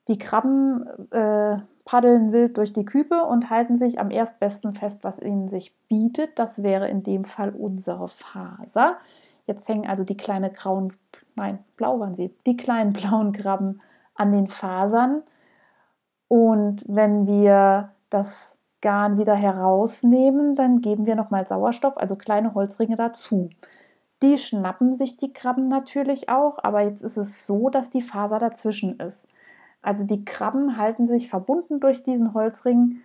Die Krabben äh, paddeln wild durch die Küpe und halten sich am erstbesten fest, was ihnen sich bietet. Das wäre in dem Fall unsere Faser. Jetzt hängen also die kleinen grauen, nein, blau waren sie, die kleinen blauen Krabben an den Fasern. Und wenn wir das Garn wieder herausnehmen, dann geben wir nochmal Sauerstoff, also kleine Holzringe dazu. Die schnappen sich die Krabben natürlich auch, aber jetzt ist es so, dass die Faser dazwischen ist. Also die Krabben halten sich verbunden durch diesen Holzring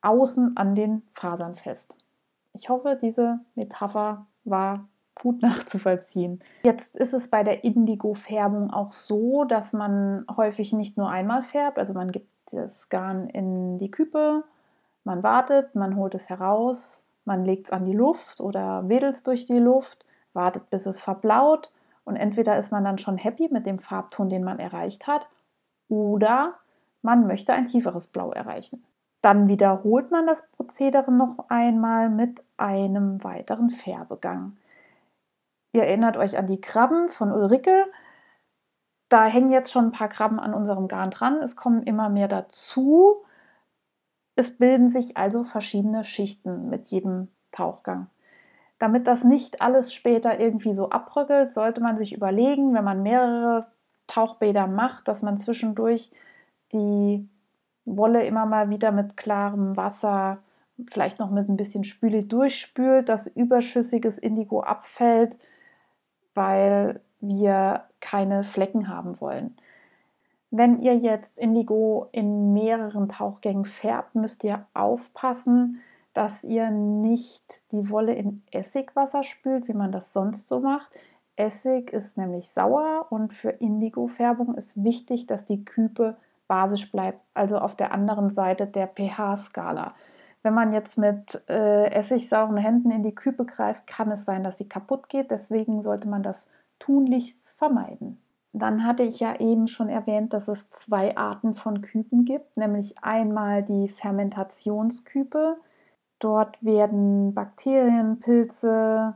außen an den Fasern fest. Ich hoffe, diese Metapher war gut nachzuvollziehen. Jetzt ist es bei der Indigo-Färbung auch so, dass man häufig nicht nur einmal färbt, also man gibt das Garn in die Küpe, man wartet, man holt es heraus, man legt es an die Luft oder wedelt es durch die Luft, wartet, bis es verblaut und entweder ist man dann schon happy mit dem Farbton, den man erreicht hat, oder man möchte ein tieferes Blau erreichen. Dann wiederholt man das Prozedere noch einmal mit einem weiteren Färbegang. Ihr erinnert euch an die Krabben von Ulrike. Da hängen jetzt schon ein paar Krabben an unserem Garn dran. Es kommen immer mehr dazu. Es bilden sich also verschiedene Schichten mit jedem Tauchgang. Damit das nicht alles später irgendwie so abbröckelt, sollte man sich überlegen, wenn man mehrere Tauchbäder macht, dass man zwischendurch die Wolle immer mal wieder mit klarem Wasser, vielleicht noch mit ein bisschen Spüle durchspült, dass überschüssiges Indigo abfällt, weil wir keine Flecken haben wollen. Wenn ihr jetzt Indigo in mehreren Tauchgängen färbt, müsst ihr aufpassen, dass ihr nicht die Wolle in Essigwasser spült, wie man das sonst so macht. Essig ist nämlich sauer und für Indigo-Färbung ist wichtig, dass die Küpe basisch bleibt, also auf der anderen Seite der pH-Skala. Wenn man jetzt mit äh, essigsauren Händen in die Küpe greift, kann es sein, dass sie kaputt geht. Deswegen sollte man das tunlichst vermeiden. Dann hatte ich ja eben schon erwähnt, dass es zwei Arten von Küpen gibt, nämlich einmal die Fermentationsküpe. Dort werden Bakterien, Pilze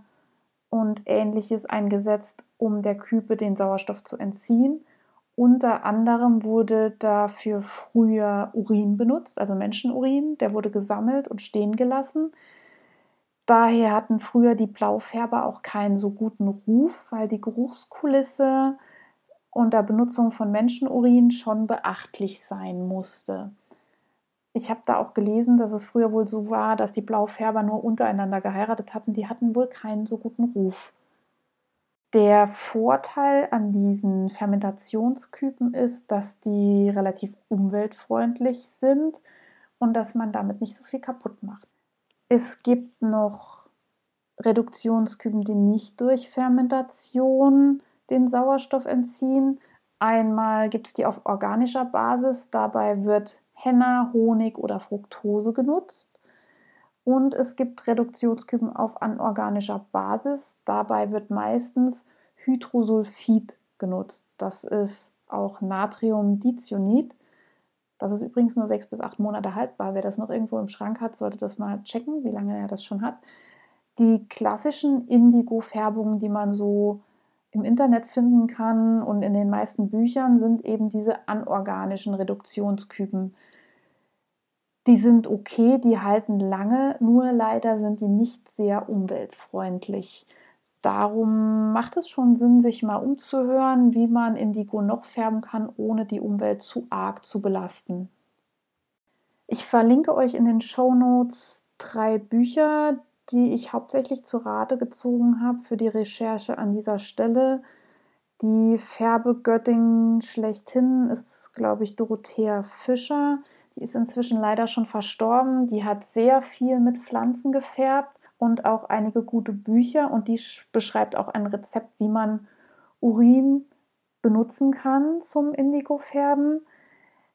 und ähnliches eingesetzt, um der Küpe den Sauerstoff zu entziehen. Unter anderem wurde dafür früher Urin benutzt, also Menschenurin, der wurde gesammelt und stehen gelassen. Daher hatten früher die Blaufärber auch keinen so guten Ruf, weil die Geruchskulisse unter Benutzung von Menschenurin schon beachtlich sein musste. Ich habe da auch gelesen, dass es früher wohl so war, dass die Blaufärber nur untereinander geheiratet hatten. Die hatten wohl keinen so guten Ruf. Der Vorteil an diesen Fermentationsküpen ist, dass die relativ umweltfreundlich sind und dass man damit nicht so viel kaputt macht. Es gibt noch Reduktionsküben, die nicht durch Fermentation den Sauerstoff entziehen. Einmal gibt es die auf organischer Basis, dabei wird Henna, Honig oder Fructose genutzt. Und es gibt Reduktionsküben auf anorganischer Basis. Dabei wird meistens Hydrosulfid genutzt. Das ist auch Natriumdicyanid. Das ist übrigens nur sechs bis acht Monate haltbar. Wer das noch irgendwo im Schrank hat, sollte das mal checken, wie lange er das schon hat. Die klassischen Indigo-Färbungen, die man so im Internet finden kann und in den meisten Büchern, sind eben diese anorganischen Reduktionsküben. Die sind okay, die halten lange, nur leider sind die nicht sehr umweltfreundlich. Darum macht es schon Sinn, sich mal umzuhören, wie man Indigo noch färben kann, ohne die Umwelt zu arg zu belasten. Ich verlinke euch in den Show Notes drei Bücher, die ich hauptsächlich zu Rate gezogen habe für die Recherche an dieser Stelle. Die Färbegöttin schlechthin ist, glaube ich, Dorothea Fischer. Die ist inzwischen leider schon verstorben. Die hat sehr viel mit Pflanzen gefärbt und auch einige gute Bücher. Und die beschreibt auch ein Rezept, wie man Urin benutzen kann zum Indigo-Färben.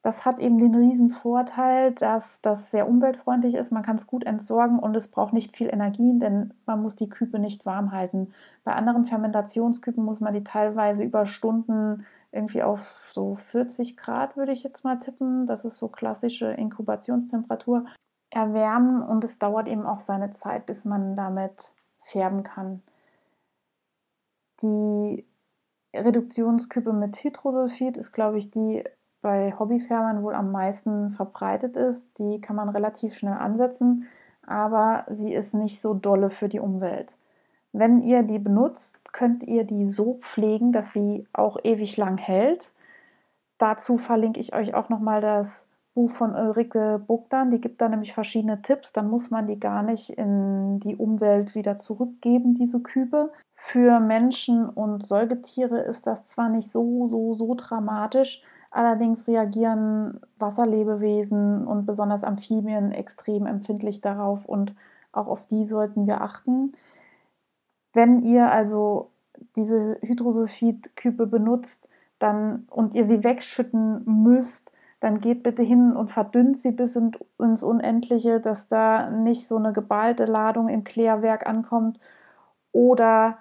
Das hat eben den riesen Vorteil, dass das sehr umweltfreundlich ist. Man kann es gut entsorgen und es braucht nicht viel Energie, denn man muss die Küpe nicht warm halten. Bei anderen Fermentationsküpen muss man die teilweise über Stunden irgendwie auf so 40 Grad, würde ich jetzt mal tippen. Das ist so klassische Inkubationstemperatur. Erwärmen und es dauert eben auch seine Zeit, bis man damit färben kann. Die Reduktionsküpe mit Hydrosulfid ist, glaube ich, die bei Hobbyfärbern wohl am meisten verbreitet ist. Die kann man relativ schnell ansetzen, aber sie ist nicht so dolle für die Umwelt. Wenn ihr die benutzt, könnt ihr die so pflegen, dass sie auch ewig lang hält. Dazu verlinke ich euch auch nochmal das Buch von Ulrike Bogdan. Die gibt da nämlich verschiedene Tipps. Dann muss man die gar nicht in die Umwelt wieder zurückgeben, diese Kübe. Für Menschen und Säugetiere ist das zwar nicht so, so, so dramatisch, Allerdings reagieren Wasserlebewesen und besonders Amphibien extrem empfindlich darauf und auch auf die sollten wir achten. Wenn ihr also diese Hydrosulfidkübe benutzt dann, und ihr sie wegschütten müsst, dann geht bitte hin und verdünnt sie bis ins Unendliche, dass da nicht so eine geballte Ladung im Klärwerk ankommt. Oder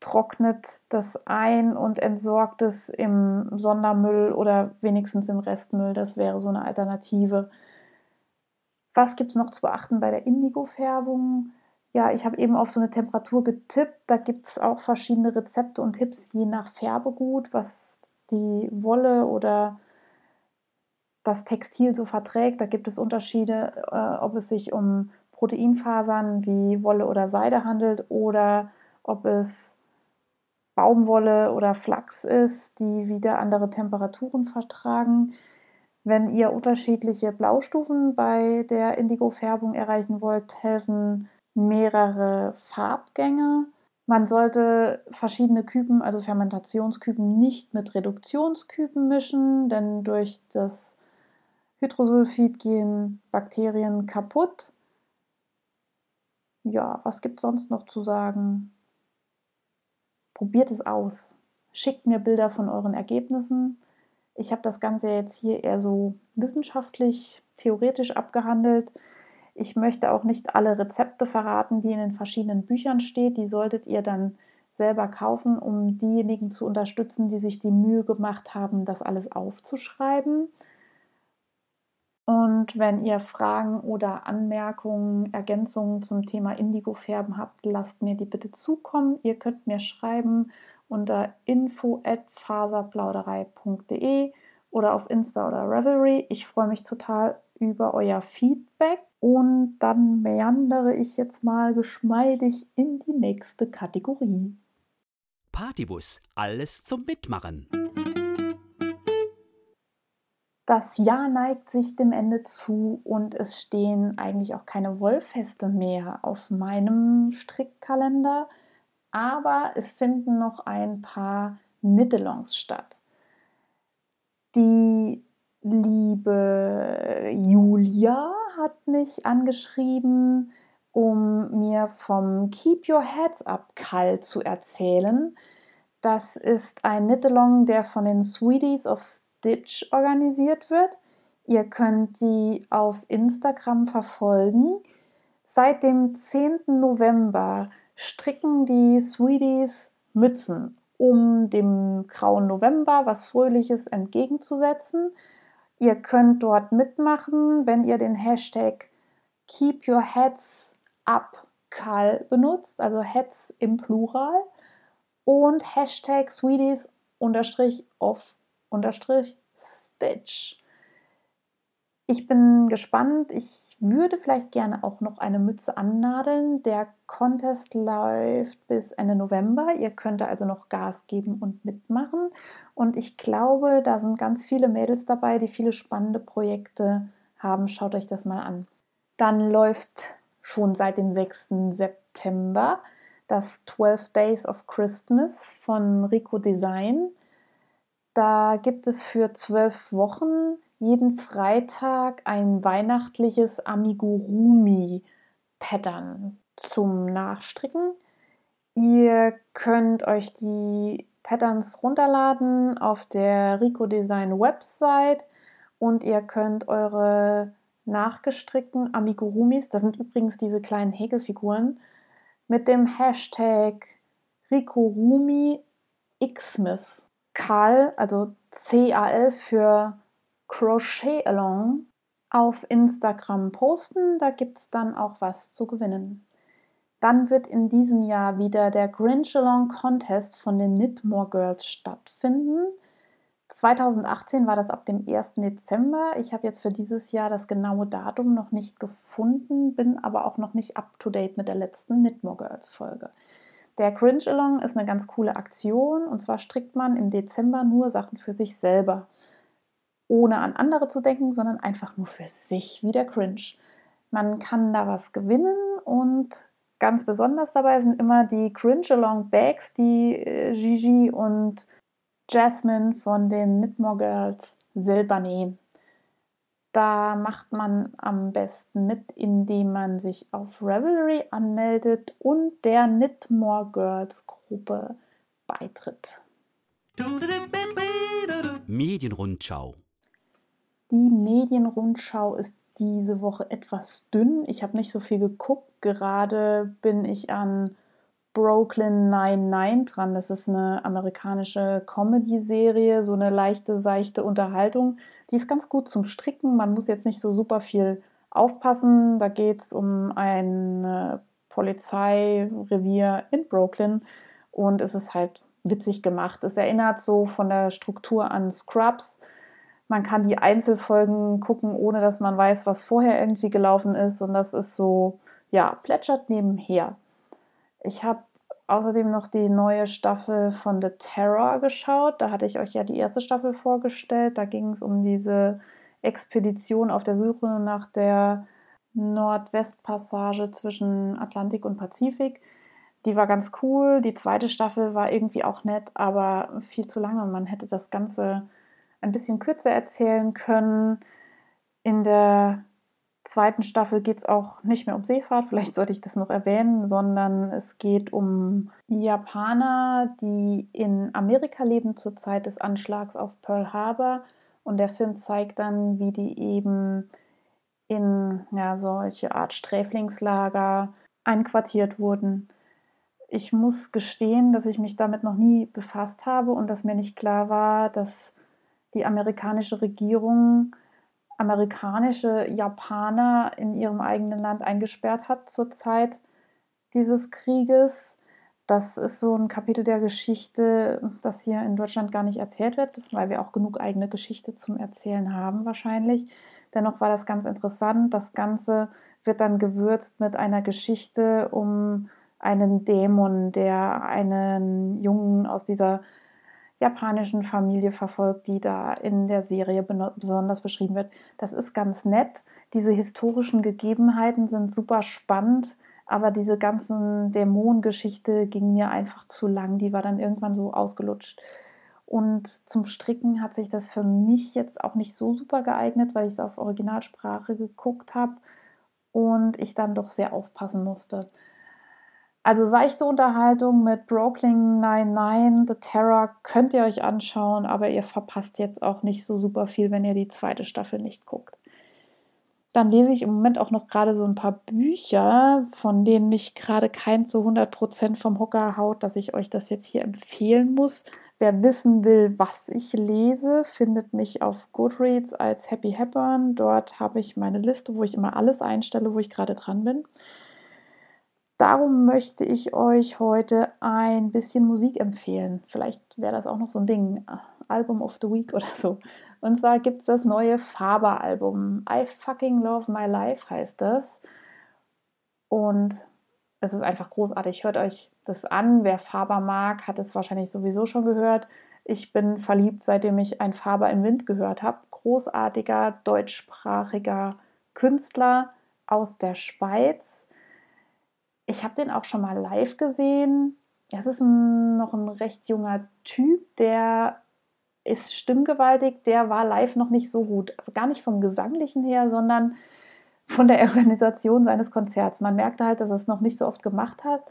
trocknet das ein und entsorgt es im Sondermüll oder wenigstens im Restmüll. Das wäre so eine Alternative. Was gibt es noch zu beachten bei der Indigo-Färbung? Ja, ich habe eben auf so eine Temperatur getippt. Da gibt es auch verschiedene Rezepte und Tipps je nach Färbegut, was die Wolle oder das Textil so verträgt. Da gibt es Unterschiede, äh, ob es sich um Proteinfasern wie Wolle oder Seide handelt oder ob es Baumwolle oder Flachs ist, die wieder andere Temperaturen vertragen. Wenn ihr unterschiedliche Blaustufen bei der Indigo-Färbung erreichen wollt, helfen mehrere Farbgänge. Man sollte verschiedene Küben, also Fermentationsküben, nicht mit Reduktionsküben mischen, denn durch das Hydrosulfid gehen Bakterien kaputt. Ja, was gibt es sonst noch zu sagen? Probiert es aus. Schickt mir Bilder von euren Ergebnissen. Ich habe das Ganze jetzt hier eher so wissenschaftlich, theoretisch abgehandelt. Ich möchte auch nicht alle Rezepte verraten, die in den verschiedenen Büchern stehen. Die solltet ihr dann selber kaufen, um diejenigen zu unterstützen, die sich die Mühe gemacht haben, das alles aufzuschreiben. Und wenn ihr Fragen oder Anmerkungen, Ergänzungen zum Thema Indigo-Färben habt, lasst mir die bitte zukommen. Ihr könnt mir schreiben unter info@faserplauderei.de oder auf Insta oder Revelry. Ich freue mich total über euer Feedback und dann meandere ich jetzt mal geschmeidig in die nächste Kategorie. Partybus, alles zum Mitmachen. Das Jahr neigt sich dem Ende zu und es stehen eigentlich auch keine Wollfeste mehr auf meinem Strickkalender, aber es finden noch ein paar Nittelongs statt. Die liebe Julia hat mich angeschrieben, um mir vom Keep Your Heads Up Call zu erzählen. Das ist ein Nittelong, der von den Sweeties of Stitch organisiert wird. Ihr könnt die auf Instagram verfolgen. Seit dem 10. November stricken die Sweeties Mützen, um dem grauen November was Fröhliches entgegenzusetzen. Ihr könnt dort mitmachen, wenn ihr den Hashtag Keep Your Heads Up Call benutzt, also Heads im Plural und Hashtag Sweeties unterstrich off unterstrich Stitch. Ich bin gespannt. Ich würde vielleicht gerne auch noch eine Mütze annadeln. Der Contest läuft bis Ende November. Ihr könnt also noch Gas geben und mitmachen. Und ich glaube, da sind ganz viele Mädels dabei, die viele spannende Projekte haben. Schaut euch das mal an. Dann läuft schon seit dem 6. September das 12 Days of Christmas von Rico Design. Da gibt es für zwölf Wochen jeden Freitag ein weihnachtliches Amigurumi-Pattern zum Nachstricken. Ihr könnt euch die Patterns runterladen auf der Rico Design Website und ihr könnt eure nachgestrickten Amigurumis, das sind übrigens diese kleinen Häkelfiguren, mit dem Hashtag Rikorumi Xmas Karl, also C-A-L für Crochet Along, auf Instagram posten. Da gibt es dann auch was zu gewinnen. Dann wird in diesem Jahr wieder der Grinch Along Contest von den Knitmore Girls stattfinden. 2018 war das ab dem 1. Dezember. Ich habe jetzt für dieses Jahr das genaue Datum noch nicht gefunden, bin aber auch noch nicht up to date mit der letzten Knitmore Girls Folge. Der Cringe Along ist eine ganz coole Aktion und zwar strickt man im Dezember nur Sachen für sich selber. Ohne an andere zu denken, sondern einfach nur für sich, wie der Cringe. Man kann da was gewinnen und ganz besonders dabei sind immer die Cringe Along Bags, die äh, Gigi und Jasmine von den Knitmore Girls Silbernet. Da macht man am besten mit, indem man sich auf Revelry anmeldet und der Knitmore Girls Gruppe beitritt. Medienrundschau. Die Medienrundschau ist diese Woche etwas dünn. Ich habe nicht so viel geguckt. Gerade bin ich an Brooklyn Nine-Nine dran. Das ist eine amerikanische Comedy-Serie, so eine leichte, seichte Unterhaltung. Die ist ganz gut zum Stricken. Man muss jetzt nicht so super viel aufpassen. Da geht es um ein Polizeirevier in Brooklyn und es ist halt witzig gemacht. Es erinnert so von der Struktur an Scrubs. Man kann die Einzelfolgen gucken, ohne dass man weiß, was vorher irgendwie gelaufen ist. Und das ist so, ja, plätschert nebenher. Ich habe außerdem noch die neue Staffel von The Terror geschaut. Da hatte ich euch ja die erste Staffel vorgestellt. Da ging es um diese Expedition auf der Suche nach der Nordwestpassage zwischen Atlantik und Pazifik. Die war ganz cool. Die zweite Staffel war irgendwie auch nett, aber viel zu lange. Man hätte das Ganze ein bisschen kürzer erzählen können. In der zweiten Staffel geht es auch nicht mehr um Seefahrt, vielleicht sollte ich das noch erwähnen, sondern es geht um Japaner, die in Amerika leben zur Zeit des Anschlags auf Pearl Harbor. Und der Film zeigt dann, wie die eben in ja, solche Art Sträflingslager einquartiert wurden. Ich muss gestehen, dass ich mich damit noch nie befasst habe und dass mir nicht klar war, dass die amerikanische Regierung amerikanische Japaner in ihrem eigenen Land eingesperrt hat zur Zeit dieses Krieges. Das ist so ein Kapitel der Geschichte, das hier in Deutschland gar nicht erzählt wird, weil wir auch genug eigene Geschichte zum Erzählen haben wahrscheinlich. Dennoch war das ganz interessant. Das Ganze wird dann gewürzt mit einer Geschichte um einen Dämon, der einen Jungen aus dieser japanischen Familie verfolgt, die da in der Serie besonders beschrieben wird. Das ist ganz nett. Diese historischen Gegebenheiten sind super spannend, aber diese ganzen Dämonengeschichte ging mir einfach zu lang. Die war dann irgendwann so ausgelutscht. Und zum Stricken hat sich das für mich jetzt auch nicht so super geeignet, weil ich es auf Originalsprache geguckt habe und ich dann doch sehr aufpassen musste. Also seichte Unterhaltung mit Brooklyn 99, The Terror könnt ihr euch anschauen, aber ihr verpasst jetzt auch nicht so super viel, wenn ihr die zweite Staffel nicht guckt. Dann lese ich im Moment auch noch gerade so ein paar Bücher, von denen mich gerade kein zu 100% vom Hocker haut, dass ich euch das jetzt hier empfehlen muss. Wer wissen will, was ich lese, findet mich auf Goodreads als Happy Hepburn. Dort habe ich meine Liste, wo ich immer alles einstelle, wo ich gerade dran bin. Darum möchte ich euch heute ein bisschen Musik empfehlen. Vielleicht wäre das auch noch so ein Ding, äh, Album of the Week oder so. Und zwar gibt es das neue Faber-Album. I Fucking Love My Life heißt das. Und es ist einfach großartig. Hört euch das an. Wer Faber mag, hat es wahrscheinlich sowieso schon gehört. Ich bin verliebt, seitdem ich ein Faber im Wind gehört habe. Großartiger deutschsprachiger Künstler aus der Schweiz ich habe den auch schon mal live gesehen. Es ist ein, noch ein recht junger Typ, der ist stimmgewaltig, der war live noch nicht so gut. Gar nicht vom Gesanglichen her, sondern von der Organisation seines Konzerts. Man merkte halt, dass er es noch nicht so oft gemacht hat.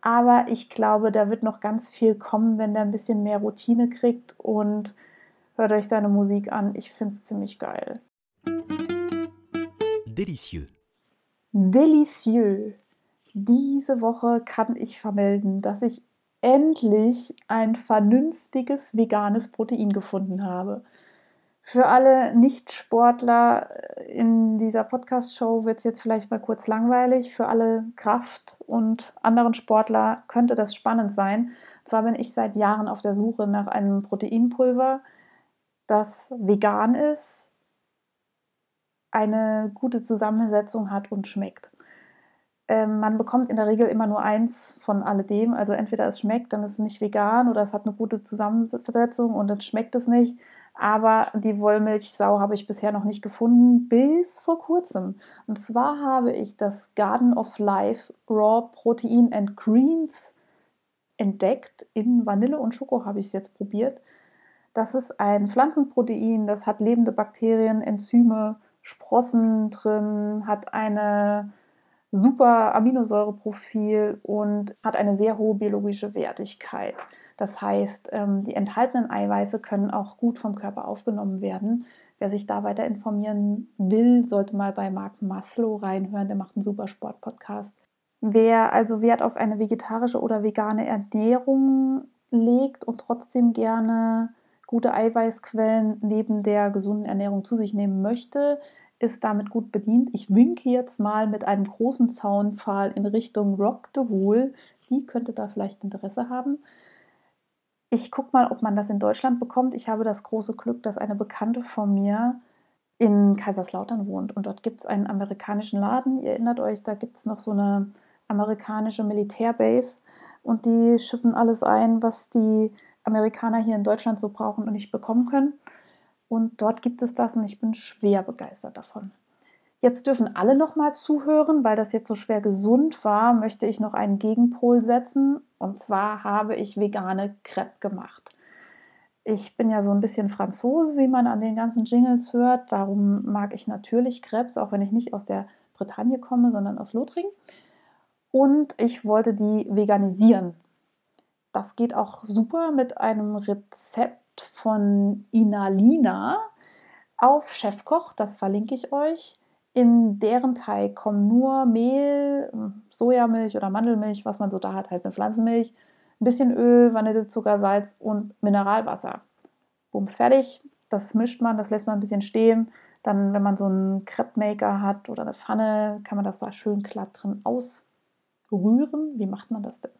Aber ich glaube, da wird noch ganz viel kommen, wenn der ein bisschen mehr Routine kriegt und hört euch seine Musik an. Ich finde es ziemlich geil. Delicieux. Delicieux. Diese Woche kann ich vermelden, dass ich endlich ein vernünftiges veganes Protein gefunden habe. Für alle Nicht-Sportler in dieser Podcast-Show wird es jetzt vielleicht mal kurz langweilig. Für alle Kraft- und anderen Sportler könnte das spannend sein. Und zwar bin ich seit Jahren auf der Suche nach einem Proteinpulver, das vegan ist, eine gute Zusammensetzung hat und schmeckt. Ähm, man bekommt in der Regel immer nur eins von alledem. Also entweder es schmeckt, dann ist es nicht vegan oder es hat eine gute Zusammensetzung und dann schmeckt es nicht. Aber die Wollmilchsau habe ich bisher noch nicht gefunden, bis vor kurzem. Und zwar habe ich das Garden of Life Raw Protein and Greens entdeckt. In Vanille und Schoko habe ich es jetzt probiert. Das ist ein Pflanzenprotein, das hat lebende Bakterien, Enzyme, Sprossen drin, hat eine super Aminosäureprofil und hat eine sehr hohe biologische Wertigkeit. Das heißt, ähm, die enthaltenen Eiweiße können auch gut vom Körper aufgenommen werden. Wer sich da weiter informieren will, sollte mal bei Marc Maslow reinhören. Der macht einen super Sport-Podcast. Wer also Wert auf eine vegetarische oder vegane Ernährung legt und trotzdem gerne gute Eiweißquellen neben der gesunden Ernährung zu sich nehmen möchte, ist damit gut bedient. Ich winke jetzt mal mit einem großen Zaunpfahl in Richtung Rock the Wool. Die könnte da vielleicht Interesse haben. Ich gucke mal, ob man das in Deutschland bekommt. Ich habe das große Glück, dass eine Bekannte von mir in Kaiserslautern wohnt und dort gibt es einen amerikanischen Laden. Ihr erinnert euch, da gibt es noch so eine amerikanische Militärbase und die schiffen alles ein, was die Amerikaner hier in Deutschland so brauchen und nicht bekommen können. Und dort gibt es das und ich bin schwer begeistert davon. Jetzt dürfen alle noch mal zuhören, weil das jetzt so schwer gesund war, möchte ich noch einen Gegenpol setzen. Und zwar habe ich vegane Crepe gemacht. Ich bin ja so ein bisschen Franzose, wie man an den ganzen Jingles hört. Darum mag ich natürlich Crepes, auch wenn ich nicht aus der Bretagne komme, sondern aus Lothringen und ich wollte die veganisieren. Das geht auch super mit einem Rezept von Inalina auf Chefkoch, das verlinke ich euch. In deren Teig kommen nur Mehl, Sojamilch oder Mandelmilch, was man so da hat, halt eine Pflanzenmilch, ein bisschen Öl, Vanillezucker, Salz und Mineralwasser. Bums fertig. Das mischt man, das lässt man ein bisschen stehen. Dann, wenn man so einen Crepe Maker hat oder eine Pfanne, kann man das da schön glatt drin aus rühren. Wie macht man das denn?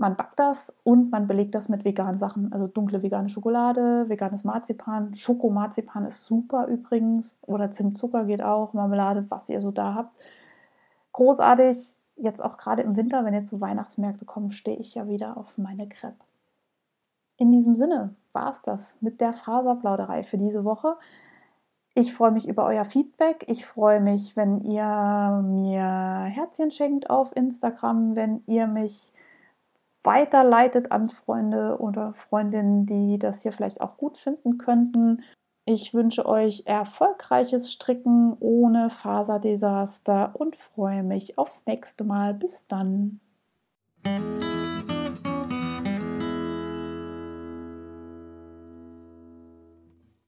Man backt das und man belegt das mit veganen Sachen, also dunkle vegane Schokolade, veganes Marzipan. Schokomarzipan ist super übrigens oder Zimtzucker geht auch, Marmelade, was ihr so da habt. Großartig. Jetzt auch gerade im Winter, wenn jetzt so Weihnachtsmärkte kommen, stehe ich ja wieder auf meine Crepe. In diesem Sinne war es das mit der Faserplauderei für diese Woche. Ich freue mich über euer Feedback. Ich freue mich, wenn ihr mir Herzchen schenkt auf Instagram, wenn ihr mich weiterleitet an Freunde oder Freundinnen, die das hier vielleicht auch gut finden könnten. Ich wünsche euch erfolgreiches Stricken ohne Faserdesaster und freue mich aufs nächste Mal. Bis dann.